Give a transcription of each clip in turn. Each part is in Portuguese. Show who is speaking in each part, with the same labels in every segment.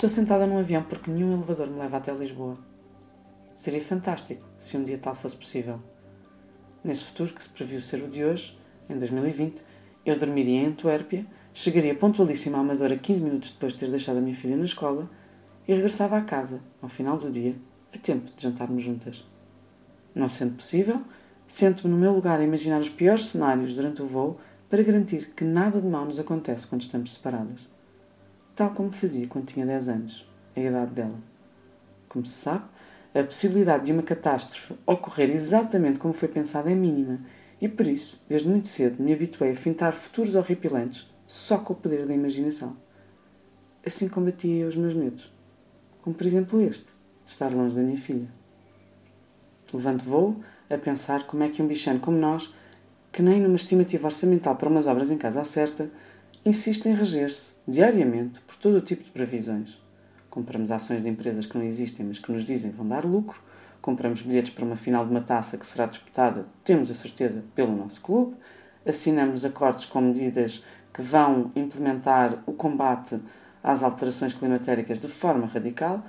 Speaker 1: Estou sentada num avião porque nenhum elevador me leva até Lisboa. Seria fantástico se um dia tal fosse possível. Nesse futuro que se previu ser o de hoje, em 2020, eu dormiria em Antuérpia, chegaria pontualíssima à Amadora 15 minutos depois de ter deixado a minha filha na escola e regressava à casa, ao final do dia, a tempo de jantarmos juntas. Não sendo possível, sento-me no meu lugar a imaginar os piores cenários durante o voo para garantir que nada de mal nos acontece quando estamos separadas. Tal como fazia quando tinha 10 anos, a idade dela. Como se sabe, a possibilidade de uma catástrofe ocorrer exatamente como foi pensada é mínima e por isso, desde muito cedo, me habituei a fintar futuros horripilantes só com o poder da imaginação. Assim combatia eu os meus medos, como por exemplo este, de estar longe da minha filha. Levanto voo a pensar como é que um bichano como nós, que nem numa estimativa orçamental para umas obras em casa acerta, insiste em reger-se, diariamente, por todo o tipo de previsões. Compramos ações de empresas que não existem, mas que nos dizem vão dar lucro. Compramos bilhetes para uma final de uma taça que será disputada, temos a certeza, pelo nosso clube. Assinamos acordos com medidas que vão implementar o combate às alterações climatéricas de forma radical.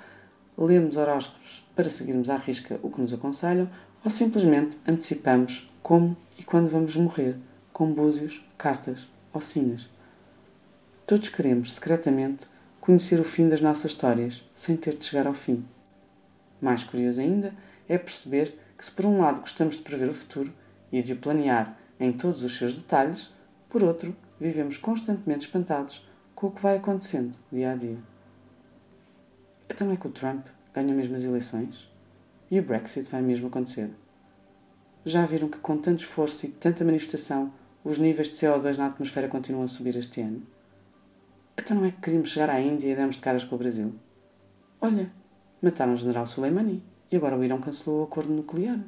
Speaker 1: Lemos horóscopos para seguirmos à risca o que nos aconselham ou simplesmente antecipamos como e quando vamos morrer, com búzios, cartas ou sinas. Todos queremos, secretamente, conhecer o fim das nossas histórias, sem ter de chegar ao fim. Mais curioso ainda é perceber que, se por um lado gostamos de prever o futuro e de o planear em todos os seus detalhes, por outro, vivemos constantemente espantados com o que vai acontecendo dia a dia. Então é que o Trump ganha mesmo as eleições? E o Brexit vai mesmo acontecer? Já viram que, com tanto esforço e tanta manifestação, os níveis de CO2 na atmosfera continuam a subir este ano? Então não é que queríamos chegar à Índia e demos de caras com o Brasil? Olha, mataram o general Soleimani e agora o Irão cancelou o acordo nuclear.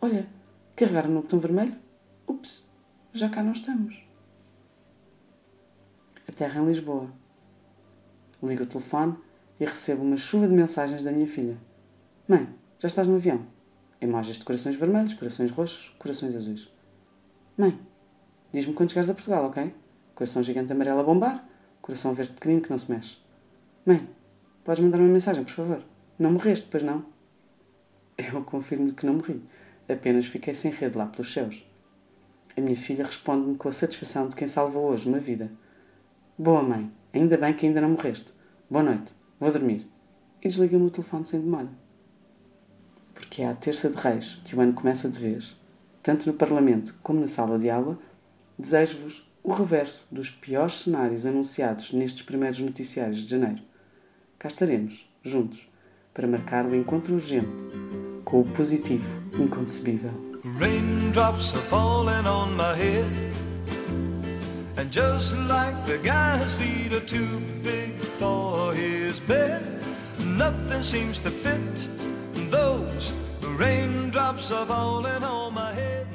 Speaker 1: Olha, carregaram no botão vermelho? Ups, já cá não estamos. A terra em Lisboa. Ligo o telefone e recebo uma chuva de mensagens da minha filha. Mãe, já estás no avião? Imagens de corações vermelhos, corações roxos, corações azuis. Mãe, diz-me quando chegares a Portugal, ok? Coração gigante amarelo a bombar, coração verde pequenino que não se mexe. Mãe, podes mandar uma mensagem, por favor? Não morreste, pois não? Eu confirmo-lhe que não morri. Apenas fiquei sem rede lá pelos céus. A minha filha responde-me com a satisfação de quem salvou hoje uma vida. Boa mãe, ainda bem que ainda não morreste. Boa noite, vou dormir. E desliga-me o telefone sem demora porque é à terça de reis que o ano começa de vez, tanto no Parlamento como na sala de aula, desejo-vos o reverso dos piores cenários anunciados nestes primeiros noticiários de janeiro. Cá estaremos, juntos, para marcar o encontro urgente com o positivo inconcebível. Raindrops are falling on my head And just like the guy's feet are too big for his bed Nothing seems to fit those raindrops are falling on my head